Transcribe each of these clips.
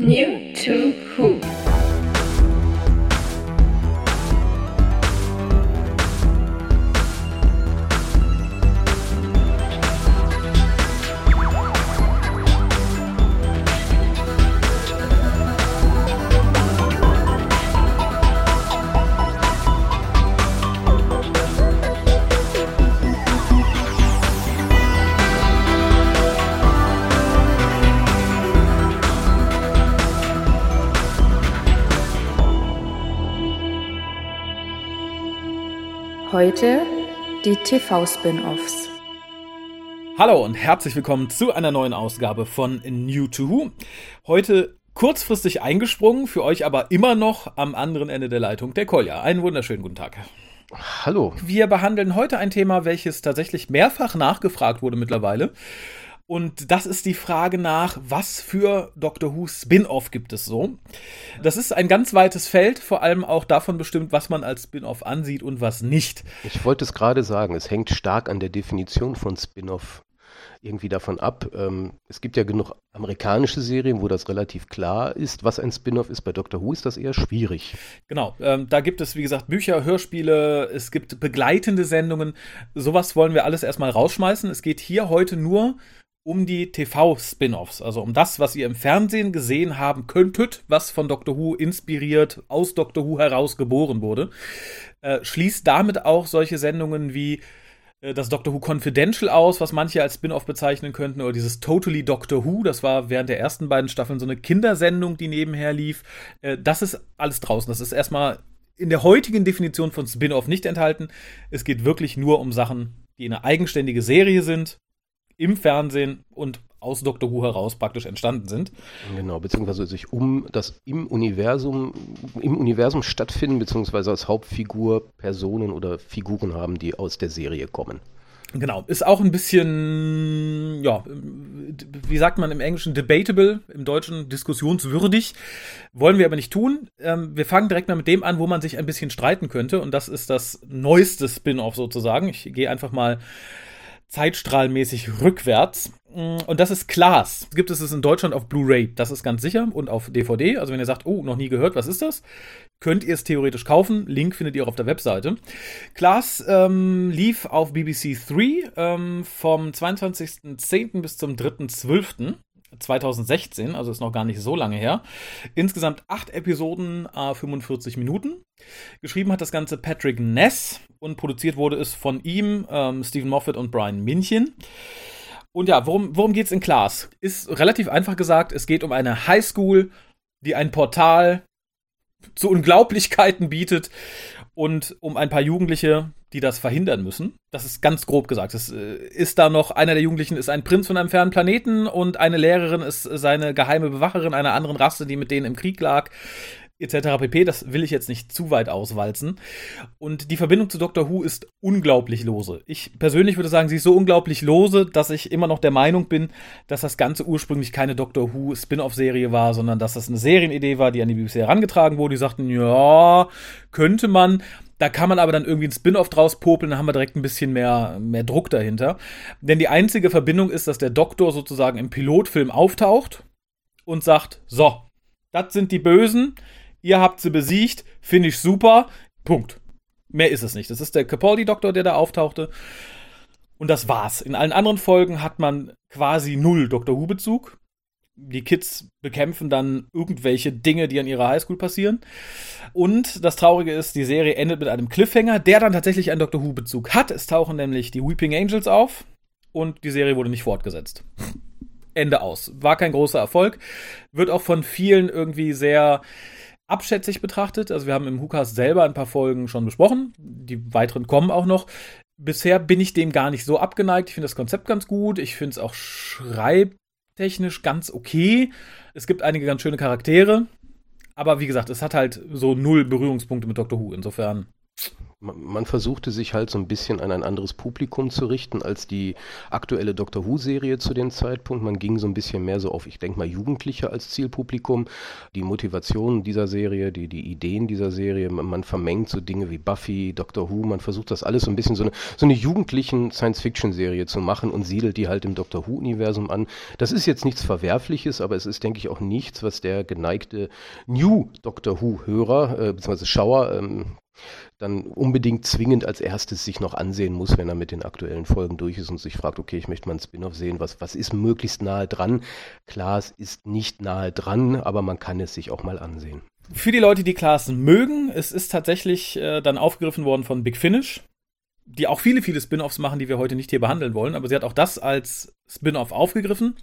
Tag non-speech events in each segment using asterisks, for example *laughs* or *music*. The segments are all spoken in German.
New to Heute die TV-Spin-Offs. Hallo und herzlich willkommen zu einer neuen Ausgabe von New to Who. Heute kurzfristig eingesprungen, für euch aber immer noch am anderen Ende der Leitung der Kolja. Einen wunderschönen guten Tag. Hallo. Wir behandeln heute ein Thema, welches tatsächlich mehrfach nachgefragt wurde mittlerweile. Und das ist die Frage nach, was für Doctor Who Spin-off gibt es so? Das ist ein ganz weites Feld, vor allem auch davon bestimmt, was man als Spin-off ansieht und was nicht. Ich wollte es gerade sagen, es hängt stark an der Definition von Spin-off irgendwie davon ab. Ähm, es gibt ja genug amerikanische Serien, wo das relativ klar ist, was ein Spin-off ist. Bei Doctor Who ist das eher schwierig. Genau, ähm, da gibt es, wie gesagt, Bücher, Hörspiele, es gibt begleitende Sendungen. Sowas wollen wir alles erstmal rausschmeißen. Es geht hier heute nur um die TV-Spin-offs, also um das, was ihr im Fernsehen gesehen haben könntet, was von Doctor Who inspiriert, aus Doctor Who heraus geboren wurde. Äh, schließt damit auch solche Sendungen wie äh, das Doctor Who Confidential aus, was manche als Spin-off bezeichnen könnten, oder dieses Totally Doctor Who, das war während der ersten beiden Staffeln so eine Kindersendung, die nebenher lief. Äh, das ist alles draußen. Das ist erstmal in der heutigen Definition von Spin-off nicht enthalten. Es geht wirklich nur um Sachen, die eine eigenständige Serie sind im Fernsehen und aus Doctor Who heraus praktisch entstanden sind. Genau, beziehungsweise sich um das im Universum, im Universum stattfinden, beziehungsweise als Hauptfigur Personen oder Figuren haben, die aus der Serie kommen. Genau, ist auch ein bisschen, ja, wie sagt man im Englischen, debatable, im Deutschen diskussionswürdig. Wollen wir aber nicht tun. Ähm, wir fangen direkt mal mit dem an, wo man sich ein bisschen streiten könnte. Und das ist das neueste Spin-off sozusagen. Ich gehe einfach mal zeitstrahlmäßig rückwärts. Und das ist Klaas. Gibt es es in Deutschland auf Blu-ray, das ist ganz sicher. Und auf DVD. Also wenn ihr sagt, oh, noch nie gehört, was ist das? Könnt ihr es theoretisch kaufen. Link findet ihr auch auf der Webseite. Klaas ähm, lief auf BBC 3 ähm, vom 22.10. bis zum 3.12. 2016, also ist noch gar nicht so lange her. Insgesamt acht Episoden, äh, 45 Minuten. Geschrieben hat das Ganze Patrick Ness und produziert wurde es von ihm, ähm, Stephen Moffat und Brian Minchen. Und ja, worum, worum geht es in Class? Ist relativ einfach gesagt, es geht um eine Highschool, die ein Portal zu Unglaublichkeiten bietet und um ein paar Jugendliche, die das verhindern müssen. Das ist ganz grob gesagt. Es äh, ist da noch, einer der Jugendlichen ist ein Prinz von einem fernen Planeten und eine Lehrerin ist seine geheime Bewacherin einer anderen Rasse, die mit denen im Krieg lag etc. pp. Das will ich jetzt nicht zu weit auswalzen. Und die Verbindung zu Doctor Who ist unglaublich lose. Ich persönlich würde sagen, sie ist so unglaublich lose, dass ich immer noch der Meinung bin, dass das Ganze ursprünglich keine Doctor Who Spin-off-Serie war, sondern dass das eine Serienidee war, die an die BBC herangetragen wurde. Die sagten, ja, könnte man. Da kann man aber dann irgendwie ein Spin-off draus popeln, dann haben wir direkt ein bisschen mehr, mehr Druck dahinter. Denn die einzige Verbindung ist, dass der Doktor sozusagen im Pilotfilm auftaucht und sagt, so, das sind die Bösen, ihr habt sie besiegt, finde ich super. Punkt. Mehr ist es nicht. Das ist der Capaldi-Doktor, der da auftauchte. Und das war's. In allen anderen Folgen hat man quasi null Doctor Who-Bezug. Die Kids bekämpfen dann irgendwelche Dinge, die an ihrer Highschool passieren. Und das Traurige ist, die Serie endet mit einem Cliffhanger, der dann tatsächlich einen Doctor Who-Bezug hat. Es tauchen nämlich die Weeping Angels auf und die Serie wurde nicht fortgesetzt. Ende aus. War kein großer Erfolg. Wird auch von vielen irgendwie sehr abschätzig betrachtet. Also wir haben im Hukas selber ein paar Folgen schon besprochen. Die weiteren kommen auch noch. Bisher bin ich dem gar nicht so abgeneigt. Ich finde das Konzept ganz gut. Ich finde es auch schreibtechnisch ganz okay. Es gibt einige ganz schöne Charaktere. Aber wie gesagt, es hat halt so null Berührungspunkte mit Doctor Who. Insofern. Man versuchte sich halt so ein bisschen an ein anderes Publikum zu richten als die aktuelle Doctor Who-Serie zu dem Zeitpunkt. Man ging so ein bisschen mehr so auf, ich denke mal, Jugendliche als Zielpublikum. Die Motivation dieser Serie, die, die Ideen dieser Serie, man, vermengt so Dinge wie Buffy, Doctor Who, man versucht das alles so ein bisschen so eine, so eine jugendlichen Science-Fiction-Serie zu machen und siedelt die halt im Doctor Who-Universum an. Das ist jetzt nichts Verwerfliches, aber es ist, denke ich, auch nichts, was der geneigte New Doctor Who-Hörer, äh, beziehungsweise Schauer, ähm, dann unbedingt zwingend als erstes sich noch ansehen muss, wenn er mit den aktuellen Folgen durch ist und sich fragt, okay, ich möchte mal einen Spin-off sehen, was, was ist möglichst nahe dran? Klar, es ist nicht nahe dran, aber man kann es sich auch mal ansehen. Für die Leute, die Klaas mögen, es ist tatsächlich äh, dann aufgegriffen worden von Big Finish, die auch viele, viele Spin-offs machen, die wir heute nicht hier behandeln wollen, aber sie hat auch das als Spin-off aufgegriffen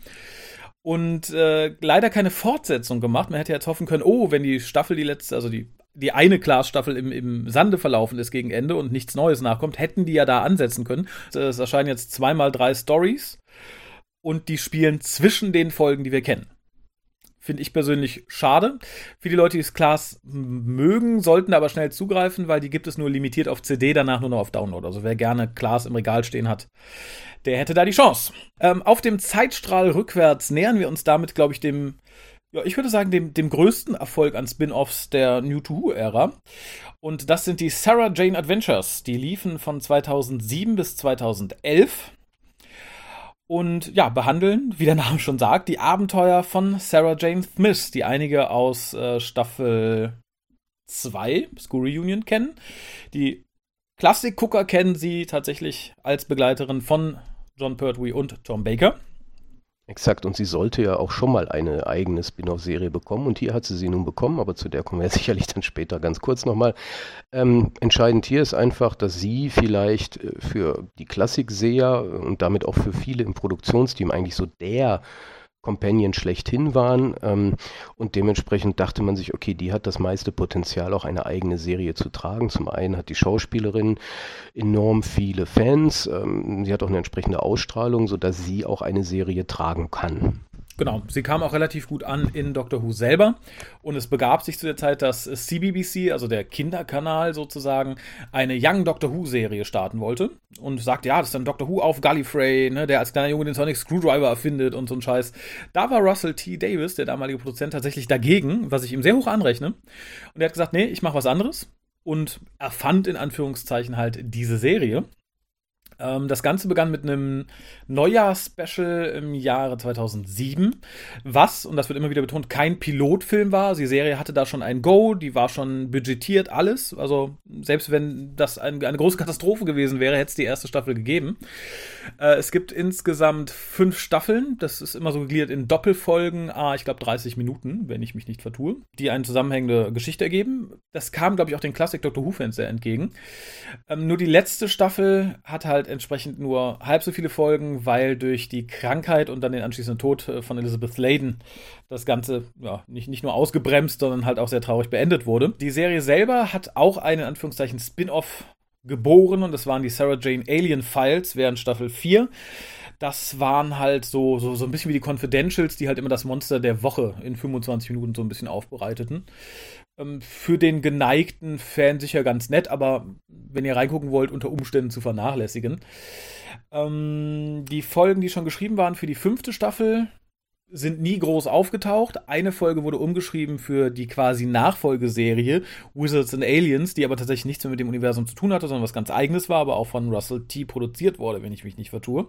und äh, leider keine Fortsetzung gemacht. Man hätte jetzt hoffen können, oh, wenn die Staffel, die letzte, also die die eine Klaas-Staffel im, im Sande verlaufen ist gegen Ende und nichts Neues nachkommt, hätten die ja da ansetzen können. Es erscheinen jetzt zweimal drei Stories und die spielen zwischen den Folgen, die wir kennen. Finde ich persönlich schade. Für die Leute, die es Klaas mögen, sollten aber schnell zugreifen, weil die gibt es nur limitiert auf CD, danach nur noch auf Download. Also wer gerne Klaas im Regal stehen hat, der hätte da die Chance. Ähm, auf dem Zeitstrahl rückwärts nähern wir uns damit, glaube ich, dem ja, ich würde sagen, dem, dem größten Erfolg an Spin-offs der New to Who-Ära. Und das sind die Sarah Jane Adventures. Die liefen von 2007 bis 2011 und ja, behandeln, wie der Name schon sagt, die Abenteuer von Sarah Jane Smith, die einige aus äh, Staffel 2, School Reunion, kennen. Die Klassikgucker kennen sie tatsächlich als Begleiterin von John Pertwee und Tom Baker. Exakt, und sie sollte ja auch schon mal eine eigene Spin-off-Serie bekommen und hier hat sie sie nun bekommen, aber zu der kommen wir *laughs* sicherlich dann später ganz kurz nochmal. Ähm, entscheidend hier ist einfach, dass sie vielleicht äh, für die Klassikseher und damit auch für viele im Produktionsteam eigentlich so der Companion schlechthin waren. Ähm, und dementsprechend dachte man sich, okay, die hat das meiste Potenzial, auch eine eigene Serie zu tragen. Zum einen hat die Schauspielerin enorm viele Fans. Ähm, sie hat auch eine entsprechende Ausstrahlung, sodass sie auch eine Serie tragen kann. Genau, sie kam auch relativ gut an in Doctor Who selber und es begab sich zu der Zeit, dass CBBC, also der Kinderkanal sozusagen, eine Young Doctor Who Serie starten wollte und sagte, ja, das ist dann Doctor Who auf Gallifrey, ne, der als kleiner Junge den Sonic Screwdriver erfindet und so ein Scheiß. Da war Russell T. Davis, der damalige Produzent, tatsächlich dagegen, was ich ihm sehr hoch anrechne. Und er hat gesagt, nee, ich mache was anderes und erfand in Anführungszeichen halt diese Serie. Ähm, das Ganze begann mit einem Neujahr-Special im Jahre 2007, was, und das wird immer wieder betont, kein Pilotfilm war. Die Serie hatte da schon ein Go, die war schon budgetiert, alles. Also selbst wenn das ein, eine große Katastrophe gewesen wäre, hätte es die erste Staffel gegeben. Äh, es gibt insgesamt fünf Staffeln. Das ist immer so gegliedert in Doppelfolgen, ah, ich glaube 30 Minuten, wenn ich mich nicht vertue, die eine zusammenhängende Geschichte ergeben. Das kam, glaube ich, auch den Classic Doctor Who-Fans sehr entgegen. Ähm, nur die letzte Staffel hat halt halt entsprechend nur halb so viele Folgen, weil durch die Krankheit und dann den anschließenden Tod äh, von Elizabeth Layden das Ganze ja, nicht, nicht nur ausgebremst, sondern halt auch sehr traurig beendet wurde. Die Serie selber hat auch einen in Anführungszeichen Spin-off geboren und das waren die Sarah Jane Alien Files während Staffel 4. Das waren halt so, so, so ein bisschen wie die Confidentials, die halt immer das Monster der Woche in 25 Minuten so ein bisschen aufbereiteten. Ähm, für den geneigten Fan sicher ganz nett, aber wenn ihr reingucken wollt, unter Umständen zu vernachlässigen. Ähm, die Folgen, die schon geschrieben waren für die fünfte Staffel, sind nie groß aufgetaucht. Eine Folge wurde umgeschrieben für die quasi Nachfolgeserie Wizards and Aliens, die aber tatsächlich nichts mehr mit dem Universum zu tun hatte, sondern was ganz eigenes war, aber auch von Russell T. produziert wurde, wenn ich mich nicht vertue.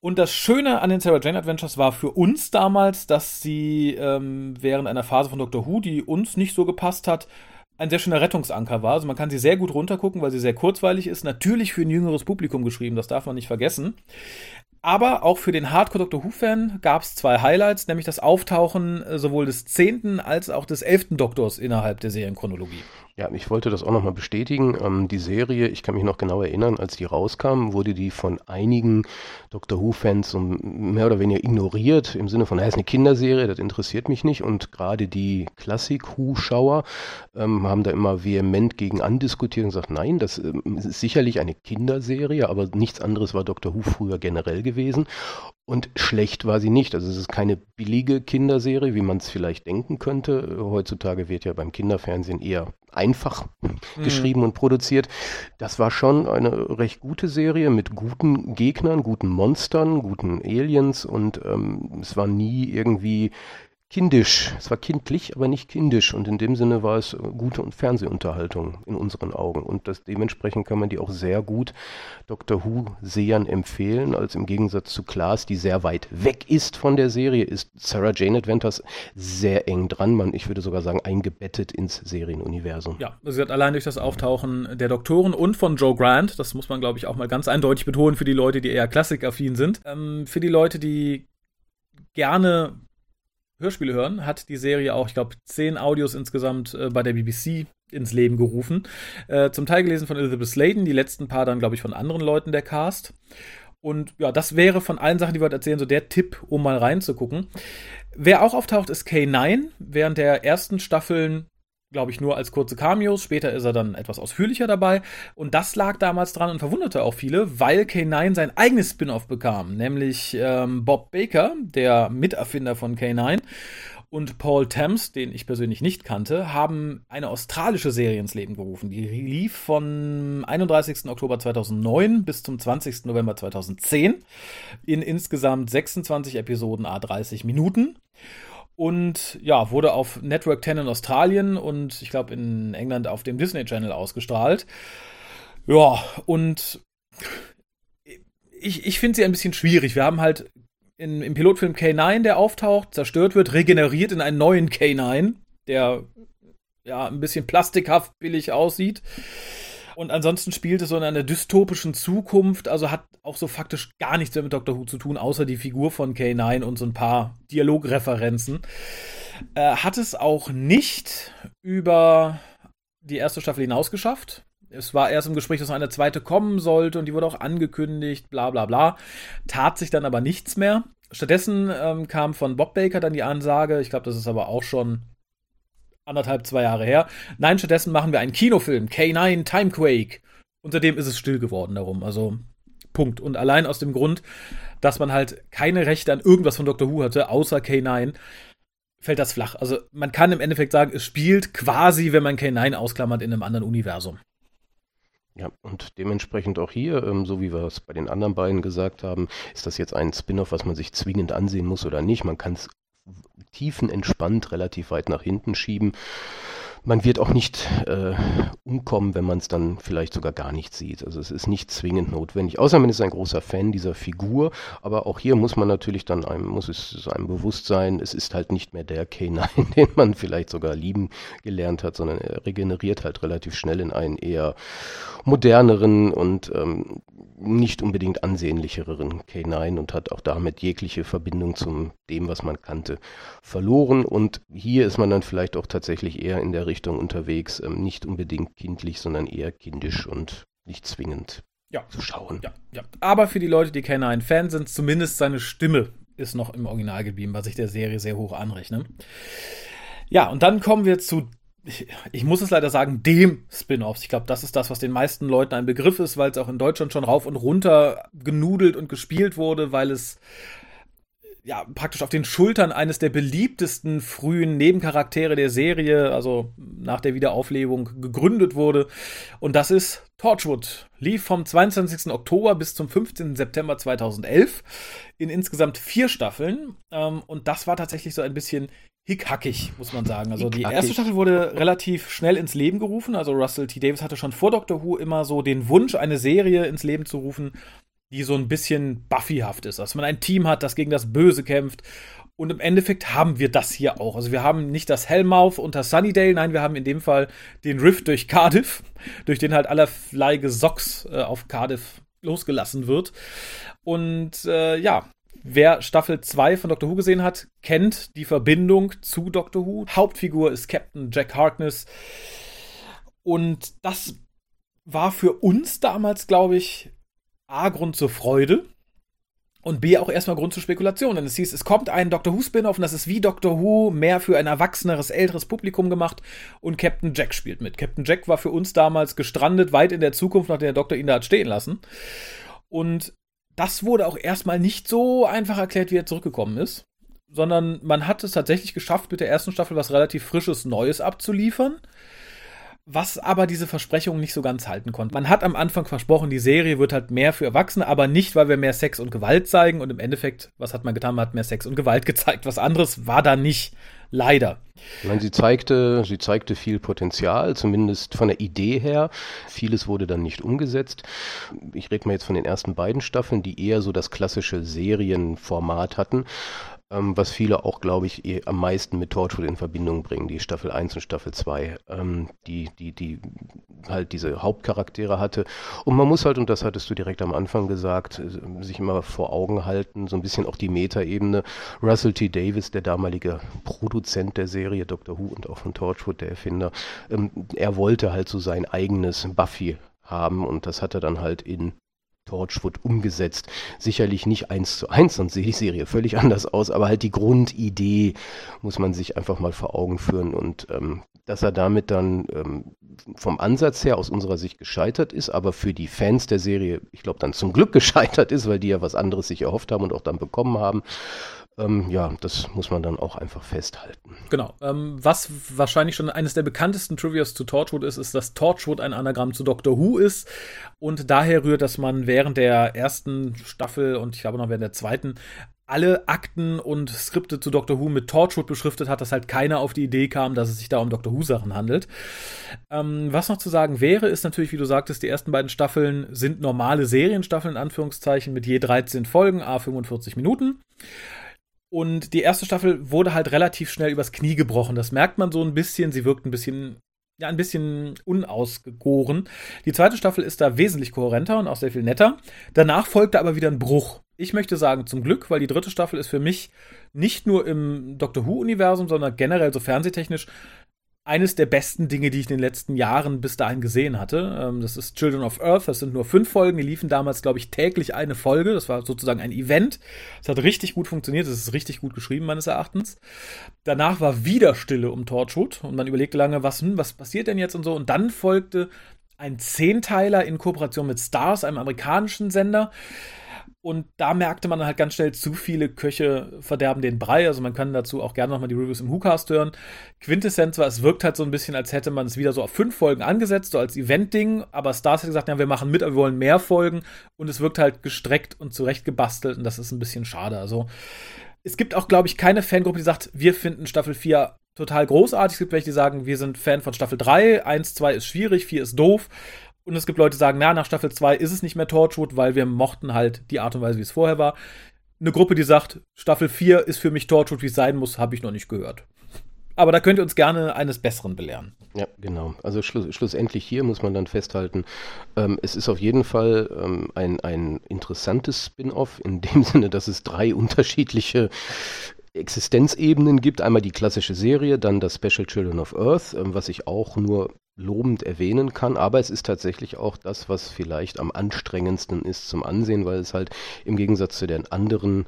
Und das Schöne an den Sarah Jane Adventures war für uns damals, dass sie ähm, während einer Phase von Doctor Who, die uns nicht so gepasst hat, ein sehr schöner Rettungsanker war. Also man kann sie sehr gut runtergucken, weil sie sehr kurzweilig ist. Natürlich für ein jüngeres Publikum geschrieben, das darf man nicht vergessen. Aber auch für den Hardcore Doctor Who-Fan gab es zwei Highlights, nämlich das Auftauchen äh, sowohl des zehnten als auch des elften Doktors innerhalb der Serienchronologie. Ja, ich wollte das auch nochmal bestätigen. Ähm, die Serie, ich kann mich noch genau erinnern, als die rauskam, wurde die von einigen Doctor Who-Fans mehr oder weniger ignoriert, im Sinne von, es ist eine Kinderserie, das interessiert mich nicht. Und gerade die Klassik-Who-Schauer ähm, haben da immer vehement gegen andiskutiert und gesagt, nein, das ähm, ist sicherlich eine Kinderserie, aber nichts anderes war Doctor Who früher generell gewesen. Und schlecht war sie nicht. Also es ist keine billige Kinderserie, wie man es vielleicht denken könnte. Heutzutage wird ja beim Kinderfernsehen eher einfach mhm. geschrieben und produziert. Das war schon eine recht gute Serie mit guten Gegnern, guten Monstern, guten Aliens und ähm, es war nie irgendwie kindisch. Es war kindlich, aber nicht kindisch. Und in dem Sinne war es äh, gute Fernsehunterhaltung in unseren Augen. Und das, dementsprechend kann man die auch sehr gut Dr. Who-Sehern empfehlen, als im Gegensatz zu Klaas, die sehr weit weg ist von der Serie, ist Sarah Jane Adventures sehr eng dran. Man, ich würde sogar sagen, eingebettet ins Serienuniversum. Ja, sie hat allein durch das Auftauchen der Doktoren und von Joe Grant, das muss man, glaube ich, auch mal ganz eindeutig betonen für die Leute, die eher klassikaffin sind. Ähm, für die Leute, die gerne Hörspiele hören, hat die Serie auch, ich glaube, zehn Audios insgesamt äh, bei der BBC ins Leben gerufen. Äh, zum Teil gelesen von Elizabeth Sladen, die letzten paar dann, glaube ich, von anderen Leuten der Cast. Und ja, das wäre von allen Sachen, die wir heute erzählen, so der Tipp, um mal reinzugucken. Wer auch auftaucht, ist K9. Während der ersten Staffeln glaube ich, nur als kurze Cameos. Später ist er dann etwas ausführlicher dabei. Und das lag damals dran und verwunderte auch viele, weil K9 sein eigenes Spin-off bekam, nämlich ähm, Bob Baker, der Miterfinder von K9 und Paul Thames, den ich persönlich nicht kannte, haben eine australische Serie ins Leben gerufen. Die lief von 31. Oktober 2009 bis zum 20. November 2010 in insgesamt 26 Episoden a 30 Minuten und ja, wurde auf Network 10 in Australien und ich glaube in England auf dem Disney Channel ausgestrahlt. Ja, und ich, ich finde sie ein bisschen schwierig. Wir haben halt in, im Pilotfilm K9, der auftaucht, zerstört wird, regeneriert in einen neuen K9, der ja ein bisschen plastikhaft billig aussieht. Und ansonsten spielt es so in einer dystopischen Zukunft, also hat auch so faktisch gar nichts mehr mit Doctor Who zu tun, außer die Figur von K9 und so ein paar Dialogreferenzen. Äh, hat es auch nicht über die erste Staffel hinausgeschafft. Es war erst im Gespräch, dass eine zweite kommen sollte und die wurde auch angekündigt, bla bla bla. Tat sich dann aber nichts mehr. Stattdessen ähm, kam von Bob Baker dann die Ansage, ich glaube, das ist aber auch schon anderthalb, zwei Jahre her. Nein, stattdessen machen wir einen Kinofilm, K9 Timequake. Unter ist es still geworden darum. Also, Punkt. Und allein aus dem Grund, dass man halt keine Rechte an irgendwas von Doctor Who hatte, außer K9, fällt das flach. Also, man kann im Endeffekt sagen, es spielt quasi, wenn man K9 ausklammert, in einem anderen Universum. Ja, und dementsprechend auch hier, ähm, so wie wir es bei den anderen beiden gesagt haben, ist das jetzt ein Spin-off, was man sich zwingend ansehen muss oder nicht. Man kann es tiefenentspannt relativ weit nach hinten schieben. Man wird auch nicht äh, umkommen, wenn man es dann vielleicht sogar gar nicht sieht. Also es ist nicht zwingend notwendig. Außer man ist ein großer Fan dieser Figur. Aber auch hier muss man natürlich dann einem, muss es einem bewusst sein, es ist halt nicht mehr der K9, *laughs* den man vielleicht sogar lieben gelernt hat, sondern er regeneriert halt relativ schnell in einen eher moderneren und ähm, nicht unbedingt ansehnlicheren K9 und hat auch damit jegliche Verbindung zum dem, was man kannte, verloren. Und hier ist man dann vielleicht auch tatsächlich eher in der Richtung unterwegs, ähm, nicht unbedingt kindlich, sondern eher kindisch und nicht zwingend ja. zu schauen. Ja, ja. Aber für die Leute, die K9-Fan sind, zumindest seine Stimme ist noch im Original geblieben, was ich der Serie sehr hoch anrechne. Ja, und dann kommen wir zu ich, ich, muss es leider sagen, dem Spin-offs. Ich glaube, das ist das, was den meisten Leuten ein Begriff ist, weil es auch in Deutschland schon rauf und runter genudelt und gespielt wurde, weil es ja praktisch auf den Schultern eines der beliebtesten frühen Nebencharaktere der Serie, also nach der Wiederauflebung, gegründet wurde. Und das ist Torchwood. Lief vom 22. Oktober bis zum 15. September 2011 in insgesamt vier Staffeln. Ähm, und das war tatsächlich so ein bisschen hickhackig, muss man sagen. Also die erste Staffel wurde relativ schnell ins Leben gerufen. Also Russell T. Davis hatte schon vor Doctor Who immer so den Wunsch, eine Serie ins Leben zu rufen, die so ein bisschen Buffyhaft ist. Dass man ein Team hat, das gegen das Böse kämpft. Und im Endeffekt haben wir das hier auch. Also wir haben nicht das Hellmouth unter Sunnydale, nein, wir haben in dem Fall den Rift durch Cardiff, *laughs* durch den halt allerlei Gesocks äh, auf Cardiff losgelassen wird. Und äh, ja, Wer Staffel 2 von Doctor Who gesehen hat, kennt die Verbindung zu Doctor Who. Hauptfigur ist Captain Jack Harkness. Und das war für uns damals, glaube ich, A, Grund zur Freude. Und B, auch erstmal Grund zur Spekulation. Denn es hieß, es kommt ein Doctor Who Spin-off und das ist wie Doctor Who, mehr für ein erwachseneres, älteres Publikum gemacht. Und Captain Jack spielt mit. Captain Jack war für uns damals gestrandet, weit in der Zukunft, nachdem der Doktor ihn da hat stehen lassen. Und das wurde auch erstmal nicht so einfach erklärt, wie er zurückgekommen ist, sondern man hat es tatsächlich geschafft, mit der ersten Staffel was relativ Frisches, Neues abzuliefern was aber diese Versprechungen nicht so ganz halten konnte. Man hat am Anfang versprochen, die Serie wird halt mehr für Erwachsene, aber nicht, weil wir mehr Sex und Gewalt zeigen. Und im Endeffekt, was hat man getan? Man hat mehr Sex und Gewalt *laughs* gezeigt. Was anderes war da nicht. Leider. Ich meine, sie zeigte, sie zeigte viel Potenzial, zumindest von der Idee her. Vieles wurde dann nicht umgesetzt. Ich rede mal jetzt von den ersten beiden Staffeln, die eher so das klassische Serienformat hatten ähm, was viele auch, glaube ich, eh am meisten mit Torchwood in Verbindung bringen, die Staffel 1 und Staffel 2, ähm, die, die, die halt diese Hauptcharaktere hatte. Und man muss halt, und das hattest du direkt am Anfang gesagt, äh, sich immer vor Augen halten, so ein bisschen auch die Metaebene. Russell T. Davis, der damalige Produzent der Serie Doctor Who und auch von Torchwood, der Erfinder, ähm, er wollte halt so sein eigenes Buffy haben und das hat er dann halt in Torchwood umgesetzt. Sicherlich nicht eins zu eins, sonst sieht die Serie völlig anders aus, aber halt die Grundidee muss man sich einfach mal vor Augen führen und ähm, dass er damit dann ähm, vom Ansatz her aus unserer Sicht gescheitert ist, aber für die Fans der Serie, ich glaube, dann zum Glück *laughs* gescheitert ist, weil die ja was anderes sich erhofft haben und auch dann bekommen haben. Ähm, ja, das muss man dann auch einfach festhalten. Genau. Ähm, was wahrscheinlich schon eines der bekanntesten Trivias zu Torchwood ist, ist, dass Torchwood ein Anagramm zu Doctor Who ist. Und daher rührt, dass man während der ersten Staffel und ich glaube noch während der zweiten alle Akten und Skripte zu Doctor Who mit Torchwood beschriftet hat, dass halt keiner auf die Idee kam, dass es sich da um Doctor Who-Sachen handelt. Ähm, was noch zu sagen wäre, ist natürlich, wie du sagtest, die ersten beiden Staffeln sind normale Serienstaffeln, in Anführungszeichen, mit je 13 Folgen, a 45 Minuten. Und die erste Staffel wurde halt relativ schnell übers Knie gebrochen. Das merkt man so ein bisschen. Sie wirkt ein bisschen, ja, ein bisschen unausgegoren. Die zweite Staffel ist da wesentlich kohärenter und auch sehr viel netter. Danach folgte aber wieder ein Bruch. Ich möchte sagen, zum Glück, weil die dritte Staffel ist für mich nicht nur im Doctor Who-Universum, sondern generell so fernsehtechnisch eines der besten Dinge, die ich in den letzten Jahren bis dahin gesehen hatte. Ähm, das ist Children of Earth. Das sind nur fünf Folgen. Die liefen damals, glaube ich, täglich eine Folge. Das war sozusagen ein Event. Es hat richtig gut funktioniert. Es ist richtig gut geschrieben, meines Erachtens. Danach war wieder Stille um Torchwood und man überlegte lange, was, hm, was passiert denn jetzt und so. Und dann folgte ein Zehnteiler in Kooperation mit Stars, einem amerikanischen Sender. Und da merkte man halt ganz schnell, zu viele Köche verderben den Brei. Also man kann dazu auch gerne nochmal die Reviews im WhoCast hören. Quintessenz war, es wirkt halt so ein bisschen, als hätte man es wieder so auf fünf Folgen angesetzt, so als Event-Ding. Aber Stars hat gesagt, ja, wir machen mit, aber wir wollen mehr Folgen. Und es wirkt halt gestreckt und zurechtgebastelt. Und das ist ein bisschen schade. Also es gibt auch, glaube ich, keine Fangruppe, die sagt, wir finden Staffel 4 total großartig. Es gibt welche, die sagen, wir sind Fan von Staffel 3. 1, 2 ist schwierig, 4 ist doof. Und es gibt Leute, die sagen, na, nach Staffel 2 ist es nicht mehr Torchwood, weil wir mochten halt die Art und Weise, wie es vorher war. Eine Gruppe, die sagt, Staffel 4 ist für mich Torchwood, wie es sein muss, habe ich noch nicht gehört. Aber da könnt ihr uns gerne eines Besseren belehren. Ja, genau. Also schluss, schlussendlich hier muss man dann festhalten, ähm, es ist auf jeden Fall ähm, ein, ein interessantes Spin-off in dem *laughs* Sinne, dass es drei unterschiedliche Existenzebenen gibt. Einmal die klassische Serie, dann das Special Children of Earth, ähm, was ich auch nur lobend erwähnen kann, aber es ist tatsächlich auch das, was vielleicht am anstrengendsten ist zum Ansehen, weil es halt im Gegensatz zu den anderen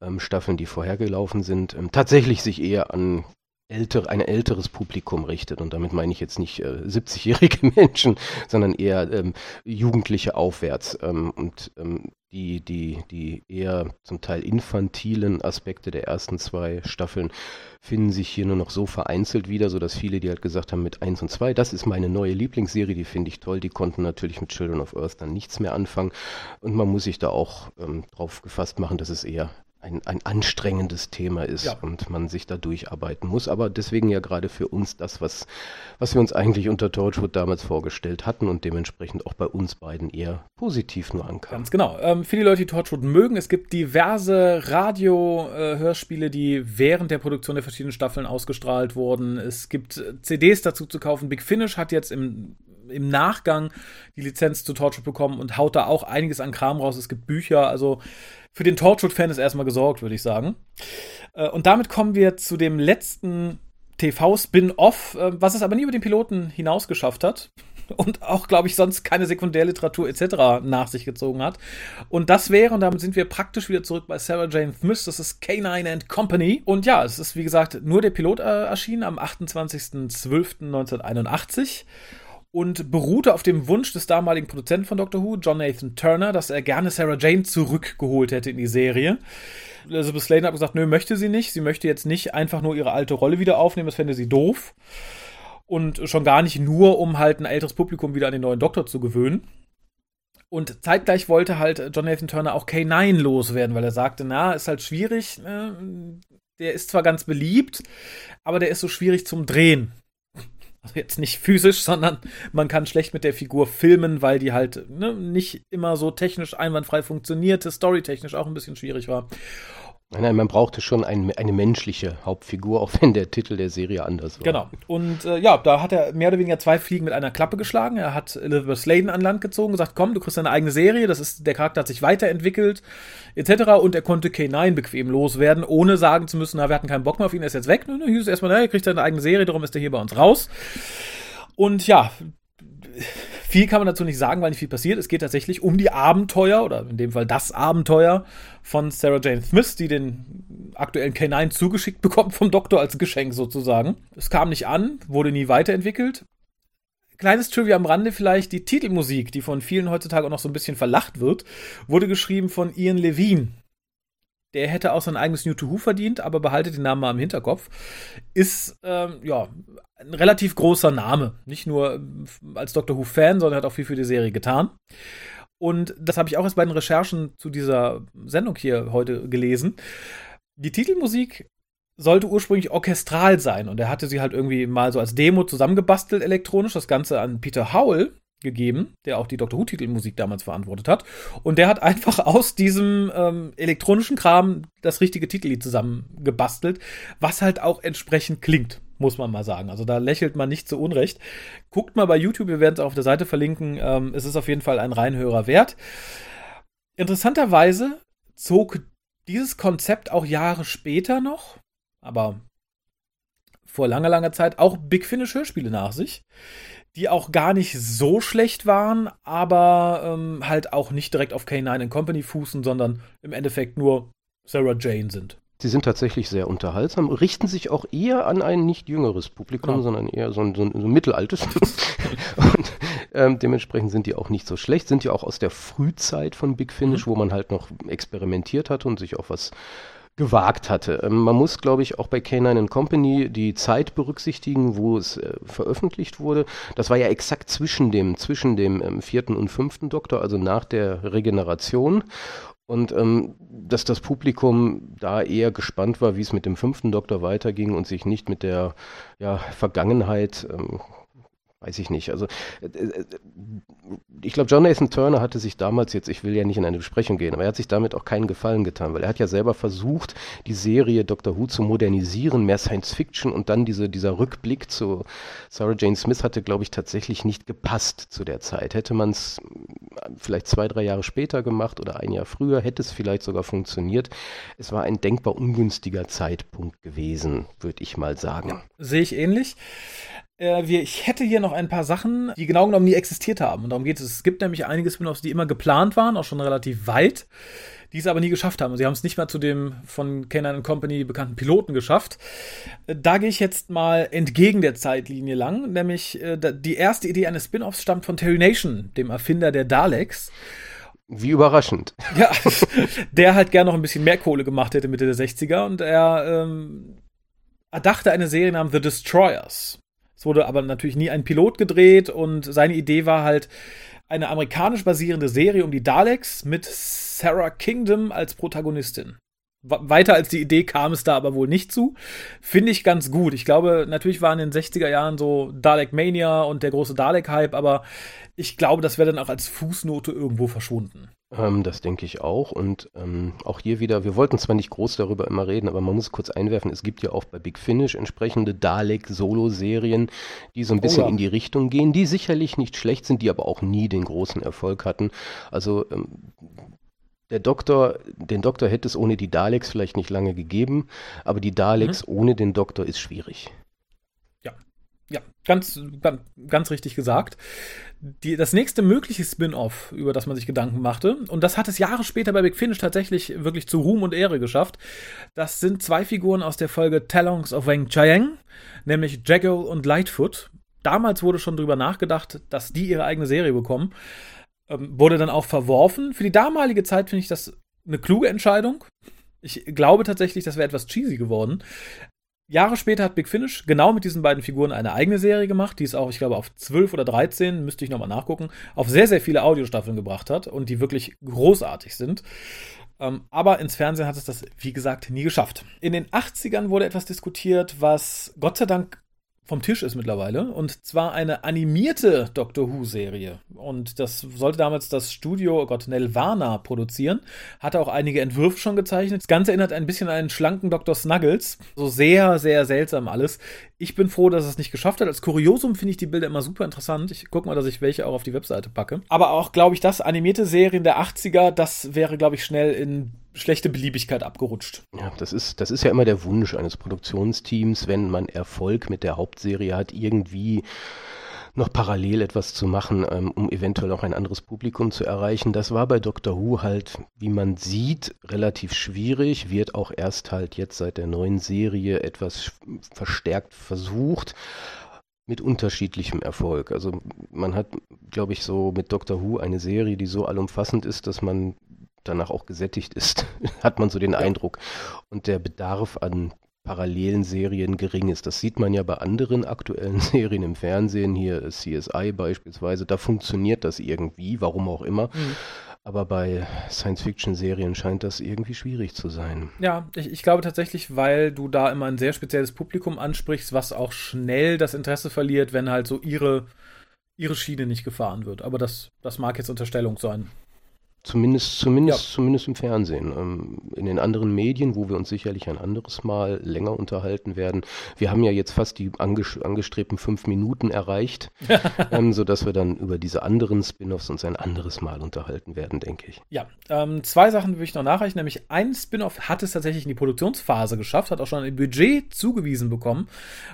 ähm, Staffeln, die vorhergelaufen sind, ähm, tatsächlich sich eher an ältere, ein älteres Publikum richtet. Und damit meine ich jetzt nicht äh, 70-jährige *laughs* Menschen, sondern eher ähm, Jugendliche aufwärts. Ähm, und ähm, die, die, die eher zum Teil infantilen Aspekte der ersten zwei Staffeln finden sich hier nur noch so vereinzelt wieder, sodass viele, die halt gesagt haben, mit 1 und 2, das ist meine neue Lieblingsserie, die finde ich toll, die konnten natürlich mit Children of Earth dann nichts mehr anfangen. Und man muss sich da auch ähm, drauf gefasst machen, dass es eher ein, ein anstrengendes Thema ist ja. und man sich da durcharbeiten muss. Aber deswegen ja gerade für uns das, was, was wir uns eigentlich unter Torchwood damals vorgestellt hatten und dementsprechend auch bei uns beiden eher positiv nur ankam. Ganz genau. Ähm, für die Leute, die Torchwood mögen, es gibt diverse Radio-Hörspiele, äh, die während der Produktion der verschiedenen Staffeln ausgestrahlt wurden. Es gibt CDs dazu zu kaufen. Big Finish hat jetzt im im Nachgang die Lizenz zu Torchwood bekommen und haut da auch einiges an Kram raus. Es gibt Bücher, also für den Torchwood-Fan ist erstmal gesorgt, würde ich sagen. Äh, und damit kommen wir zu dem letzten TV-Spin-Off, äh, was es aber nie über den Piloten hinaus geschafft hat. *laughs* Und auch, glaube ich, sonst keine Sekundärliteratur etc. nach sich gezogen hat. Und das wäre, und damit sind wir praktisch wieder zurück bei Sarah Jane Smith, das ist K9 and Company. Und ja, es ist, wie gesagt, nur der Pilot äh, erschienen am 28.12.1981. und beruhte auf dem Wunsch des damaligen Produzenten von Doctor Who, John Nathan Turner, dass er gerne Sarah Jane zurückgeholt hätte in die Serie. Elizabeth Sladen hat gesagt, nö, möchte sie nicht. Sie möchte jetzt nicht einfach nur ihre alte Rolle wieder aufnehmen, das fände sie doof. Und schon gar nicht nur, um halt ein älteres Publikum wieder an den neuen Doktor zu gewöhnen. Und zeitgleich wollte halt Jonathan Turner auch K9 loswerden, weil er sagte, na, ist halt schwierig. Ne? Der ist zwar ganz beliebt, aber der ist so schwierig zum Drehen. Also jetzt nicht physisch, sondern man kann schlecht mit der Figur filmen, weil die halt ne, nicht immer so technisch einwandfrei funktionierte, storytechnisch auch ein bisschen schwierig war. Nein, nein, man brauchte schon ein, eine menschliche Hauptfigur, auch wenn der Titel der Serie anders war. Genau. Und äh, ja, da hat er mehr oder weniger zwei Fliegen mit einer Klappe geschlagen. Er hat Elizabeth Sladen an Land gezogen, gesagt, komm, du kriegst deine eigene Serie, das ist, der Charakter hat sich weiterentwickelt, etc. Und er konnte K9 bequem loswerden, ohne sagen zu müssen, na, wir hatten keinen Bock mehr auf ihn, er ist jetzt weg. Ne, hieß es erstmal, na, er kriegt seine eigene Serie, darum ist er hier bei uns raus. Und ja, viel kann man dazu nicht sagen, weil nicht viel passiert. Es geht tatsächlich um die Abenteuer, oder in dem Fall das Abenteuer von Sarah Jane Smith, die den aktuellen K9 zugeschickt bekommt vom Doktor als Geschenk sozusagen. Es kam nicht an, wurde nie weiterentwickelt. Kleines Trivia am Rande vielleicht, die Titelmusik, die von vielen heutzutage auch noch so ein bisschen verlacht wird, wurde geschrieben von Ian Levine. Der hätte auch sein eigenes New to Who verdient, aber behaltet den Namen mal im Hinterkopf. Ist, ähm, ja, ein relativ großer Name. Nicht nur äh, als Doctor Who-Fan, sondern hat auch viel für die Serie getan. Und das habe ich auch erst bei den Recherchen zu dieser Sendung hier heute gelesen. Die Titelmusik sollte ursprünglich orchestral sein und er hatte sie halt irgendwie mal so als Demo zusammengebastelt elektronisch, das Ganze an Peter Howell gegeben, der auch die Doctor Who Titelmusik damals verantwortet hat und der hat *laughs* einfach aus diesem ähm, elektronischen Kram das richtige Titellied zusammengebastelt, was halt auch entsprechend klingt muss man mal sagen. Also da lächelt man nicht zu Unrecht. Guckt mal bei YouTube, wir werden es auch auf der Seite verlinken. Ähm, es ist auf jeden Fall ein Reinhörer wert. Interessanterweise zog dieses Konzept auch Jahre später noch, aber vor langer, langer Zeit auch Big Finish Hörspiele nach sich, die auch gar nicht so schlecht waren, aber ähm, halt auch nicht direkt auf K9 Company fußen, sondern im Endeffekt nur Sarah Jane sind. Sie sind tatsächlich sehr unterhaltsam, richten sich auch eher an ein nicht jüngeres Publikum, ja. sondern eher so ein, so ein, so ein mittelaltes. *laughs* und ähm, dementsprechend sind die auch nicht so schlecht, sind ja auch aus der Frühzeit von Big Finish, mhm. wo man halt noch experimentiert hat und sich auch was gewagt hatte. Ähm, man muss, glaube ich, auch bei K9 Company die Zeit berücksichtigen, wo es äh, veröffentlicht wurde. Das war ja exakt zwischen dem, zwischen dem ähm, vierten und fünften Doktor, also nach der Regeneration. Und ähm, dass das Publikum da eher gespannt war, wie es mit dem fünften Doktor weiterging und sich nicht mit der ja, Vergangenheit ähm, weiß ich nicht. Also äh, äh, ich glaube, Jonathan Turner hatte sich damals jetzt, ich will ja nicht in eine Besprechung gehen, aber er hat sich damit auch keinen Gefallen getan, weil er hat ja selber versucht, die Serie Doctor Who zu modernisieren, mehr Science Fiction und dann diese, dieser Rückblick zu Sarah Jane Smith hatte, glaube ich, tatsächlich nicht gepasst zu der Zeit. Hätte man es vielleicht zwei, drei Jahre später gemacht oder ein Jahr früher, hätte es vielleicht sogar funktioniert. Es war ein denkbar ungünstiger Zeitpunkt gewesen, würde ich mal sagen. Sehe ich ähnlich. Äh, wir, ich hätte hier noch ein paar Sachen, die genau genommen nie existiert haben. Und darum geht es. Es gibt nämlich einige Spin-offs, die immer geplant waren, auch schon relativ weit, die es aber nie geschafft haben. Sie haben es nicht mal zu dem von Canon Company bekannten Piloten geschafft. Äh, da gehe ich jetzt mal entgegen der Zeitlinie lang, nämlich äh, die erste Idee eines Spin-offs stammt von Terry Nation, dem Erfinder der Daleks. Wie überraschend. *laughs* Ja, der halt gern noch ein bisschen mehr Kohle gemacht hätte Mitte der 60er und er ähm, erdachte eine Serie namens The Destroyers. Es wurde aber natürlich nie ein Pilot gedreht und seine Idee war halt eine amerikanisch basierende Serie um die Daleks mit Sarah Kingdom als Protagonistin. Weiter als die Idee kam es da aber wohl nicht zu. Finde ich ganz gut. Ich glaube, natürlich war in den 60er Jahren so Dalek Mania und der große Dalek-Hype, aber ich glaube, das wäre dann auch als Fußnote irgendwo verschwunden. Ähm, das denke ich auch. Und ähm, auch hier wieder, wir wollten zwar nicht groß darüber immer reden, aber man muss kurz einwerfen, es gibt ja auch bei Big Finish entsprechende Dalek-Solo-Serien, die so ein bisschen oh ja. in die Richtung gehen, die sicherlich nicht schlecht sind, die aber auch nie den großen Erfolg hatten. Also ähm, der Doktor, den Doktor hätte es ohne die Daleks vielleicht nicht lange gegeben, aber die Daleks mhm. ohne den Doktor ist schwierig. Ja, ganz, ganz, ganz richtig gesagt. Die, das nächste mögliche Spin-off, über das man sich Gedanken machte, und das hat es Jahre später bei Big Finish tatsächlich wirklich zu Ruhm und Ehre geschafft, das sind zwei Figuren aus der Folge Talons of Wang Chiang, nämlich Jago und Lightfoot. damals wurde schon drüber nachgedacht, dass die ihre eigene Serie bekommen. Ähm, wurde dann auch verworfen. Für die damalige Zeit finde ich das eine kluge Entscheidung. Ich glaube tatsächlich, das wäre etwas cheesy geworden. Jahre später hat Big Finish genau mit diesen beiden Figuren eine eigene Serie gemacht, die es auch, ich glaube, auf 12 oder 13, müsste ich nochmal nachgucken, auf sehr, sehr viele Audiostaffeln gebracht hat und die wirklich großartig sind. Ähm, aber ins Fernsehen hat es das, wie gesagt, nie geschafft. In den 80ern wurde etwas diskutiert, was Gott sei Dank vom Tisch ist mittlerweile. Und zwar eine animierte Doctor Who-Serie. Und das sollte damals das Studio, oh Gott, Nelvana produzieren. Hatte auch einige Entwürfe schon gezeichnet. Das Ganze erinnert ein bisschen an einen schlanken Dr. Snuggles. So sehr, sehr seltsam alles. Ich bin froh, dass es nicht geschafft hat. Als Kuriosum finde ich die Bilder immer super interessant. Ich gucke mal, dass ich welche auch auf die Webseite packe. Aber auch, glaube ich, das animierte Serien der 80er, das wäre, glaube ich, schnell in schlechte Beliebigkeit abgerutscht. Ja, das ist, das ist ja immer der Wunsch eines Produktionsteams, wenn man Erfolg mit der Hauptserie hat, irgendwie noch parallel etwas zu machen, ähm, um eventuell auch ein anderes Publikum zu erreichen. Das war bei Doctor Who halt, wie man sieht, relativ schwierig, wird auch erst halt jetzt seit der neuen Serie etwas verstärkt versucht mit unterschiedlichem Erfolg. Also man hat, glaube ich, so mit Doctor Who eine Serie, die so allumfassend ist, dass man danach auch gesättigt ist, *laughs* hat man so den ja. Eindruck. Und der Bedarf an parallelen Serien gering ist. Das sieht man ja bei anderen aktuellen *laughs* Serien im Fernsehen, hier CSI beispielsweise, da funktioniert das irgendwie, warum auch immer. Mhm. Aber bei Science-Fiction-Serien scheint das irgendwie schwierig zu sein. Ja, ich, ich, glaube tatsächlich, weil du da immer ein sehr spezielles Publikum ansprichst, was auch schnell das Interesse verliert, wenn halt so ihre, ihre Schiene nicht gefahren wird. Aber das, das mag jetzt Unterstellung sein. Zumindest, zumindest, ja. zumindest im Fernsehen. Ähm, in den anderen Medien, wo wir uns sicherlich ein anderes Mal länger unterhalten werden. Wir haben ja jetzt fast die angestrebten fünf Minuten erreicht, *laughs* ähm, sodass wir dann über diese anderen Spin-offs uns ein anderes Mal unterhalten werden, denke ich. Ja, ähm, zwei Sachen will ich noch nachreichen. Nämlich ein Spin-off hat es tatsächlich in die Produktionsphase geschafft, hat auch schon ein Budget zugewiesen bekommen,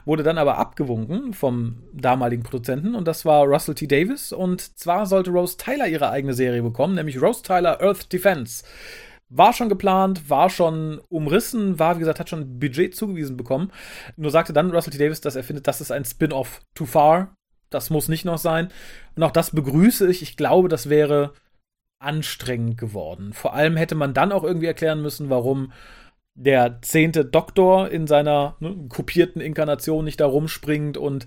wurde dann aber abgewunken vom damaligen Produzenten und das war Russell T. Davis. Und zwar sollte Rose Tyler ihre eigene Serie bekommen, nämlich Rose Tyler Earth Defense. War schon geplant, war schon umrissen, war, wie gesagt, hat schon Budget zugewiesen bekommen. Nur sagte dann Russell T. Davis, dass er findet, das ist ein Spin-off too far. Das muss nicht noch sein. Und auch das begrüße ich. Ich glaube, das wäre anstrengend geworden. Vor allem hätte man dann auch irgendwie erklären müssen, warum der zehnte Doktor in seiner ne, kopierten Inkarnation nicht da rumspringt und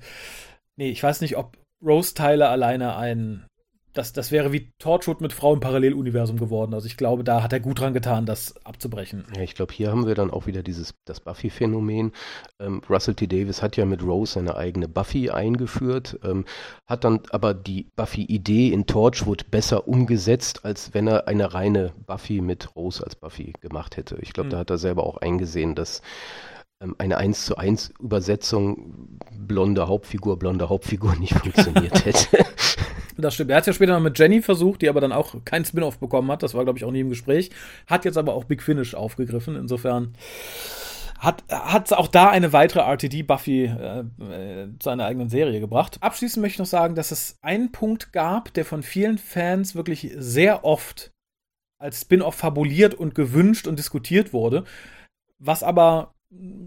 nee, ich weiß nicht, ob Rose Tyler alleine ein das, das wäre wie Torchwood mit Frau im Paralleluniversum geworden. Also ich glaube, da hat er gut dran getan, das abzubrechen. Ja, ich glaube, hier haben wir dann auch wieder dieses, das Buffy-Phänomen. Ähm, Russell T. Davis hat ja mit Rose seine eigene Buffy eingeführt, ähm, hat dann aber die Buffy-Idee in Torchwood besser umgesetzt, als wenn er eine reine Buffy mit Rose als Buffy gemacht hätte. Ich glaube, mhm. da hat er selber auch eingesehen, dass ähm, eine 1 zu 1 Übersetzung blonde Hauptfigur, blonde Hauptfigur nicht *laughs* funktioniert hätte. Das stimmt. Er hat es ja später noch mit Jenny versucht, die aber dann auch keinen Spin-off bekommen hat. Das war, glaube ich, auch nie im Gespräch. Hat jetzt aber auch Big Finish aufgegriffen. Insofern hat hat auch da eine weitere RTD Buffy äh, äh, zu einer eigenen Serie gebracht. Abschließend möchte ich noch sagen, dass es einen Punkt gab, der von vielen Fans wirklich sehr oft als Spin-off fabuliert und gewünscht und diskutiert wurde, was aber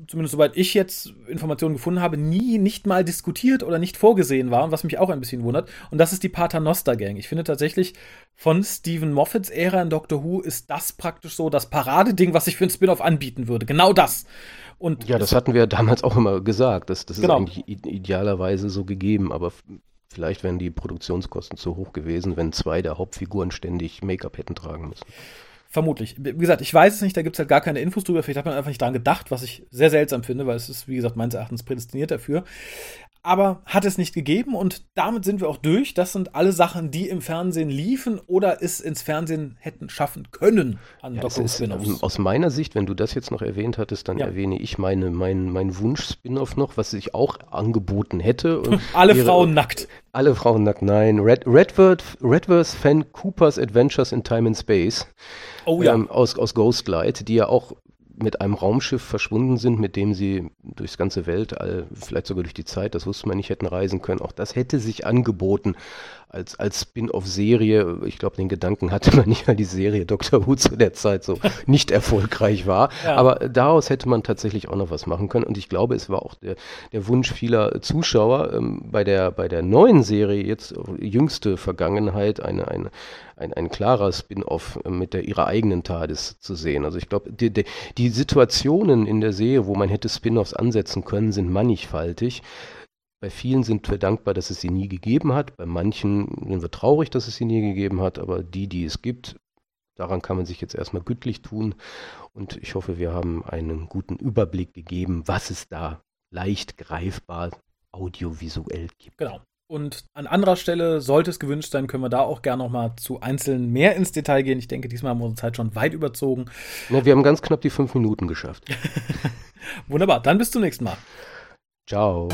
zumindest soweit ich jetzt Informationen gefunden habe, nie nicht mal diskutiert oder nicht vorgesehen war, was mich auch ein bisschen wundert. Und das ist die Paternoster Gang. Ich finde tatsächlich, von Stephen Moffats Ära in Doctor Who ist das praktisch so das Paradeding, was ich für ein Spin-off anbieten würde. Genau das. Und ja, das hatten wir damals auch immer gesagt. Das, das ist genau. eigentlich idealerweise so gegeben, aber vielleicht wären die Produktionskosten zu hoch gewesen, wenn zwei der Hauptfiguren ständig Make-up hätten tragen müssen. Vermutlich. Wie gesagt, ich weiß es nicht, da gibt es halt gar keine Infos drüber. Vielleicht hat man einfach nicht daran gedacht, was ich sehr seltsam finde, weil es ist, wie gesagt, meines Erachtens prädestiniert dafür. Aber hat es nicht gegeben und damit sind wir auch durch. Das sind alle Sachen, die im Fernsehen liefen oder es ins Fernsehen hätten schaffen können an ja, Spin-offs. Aus meiner Sicht, wenn du das jetzt noch erwähnt hattest, dann ja. erwähne ich meine, mein, mein Wunsch-Spin-off noch, was sich auch angeboten hätte. *laughs* alle ihre, Frauen nackt. Alle Frauen nackt, nein. Red, Redword, Redverse Fan Cooper's Adventures in Time and Space. Oh ja. Ähm, aus, aus Ghostlight, die ja auch mit einem Raumschiff verschwunden sind, mit dem sie durchs ganze Weltall, vielleicht sogar durch die Zeit, das wusste man nicht, hätten reisen können. Auch das hätte sich angeboten als, als Spin-off-Serie. Ich glaube, den Gedanken hatte man *laughs* nicht, weil die Serie Doctor Who zu der Zeit so *laughs* nicht erfolgreich war. Ja. Aber daraus hätte man tatsächlich auch noch was machen können. Und ich glaube, es war auch der, der Wunsch vieler Zuschauer, ähm, bei, der, bei der neuen Serie, jetzt jüngste Vergangenheit, eine, eine, ein, ein klarer Spin-off äh, mit der, ihrer eigenen TARDIS zu sehen. Also ich glaube, die, die, die Situationen in der Serie, wo man hätte Spin-offs ansetzen können, sind mannigfaltig. Bei vielen sind wir dankbar, dass es sie nie gegeben hat. Bei manchen sind wir traurig, dass es sie nie gegeben hat. Aber die, die es gibt, daran kann man sich jetzt erstmal gütlich tun. Und ich hoffe, wir haben einen guten Überblick gegeben, was es da leicht greifbar audiovisuell gibt. Genau. Und an anderer Stelle, sollte es gewünscht sein, können wir da auch gerne nochmal zu einzelnen mehr ins Detail gehen. Ich denke, diesmal haben wir unsere Zeit schon weit überzogen. Ja, wir haben ganz knapp die fünf Minuten geschafft. *laughs* Wunderbar, dann bis zum nächsten Mal. Ciao.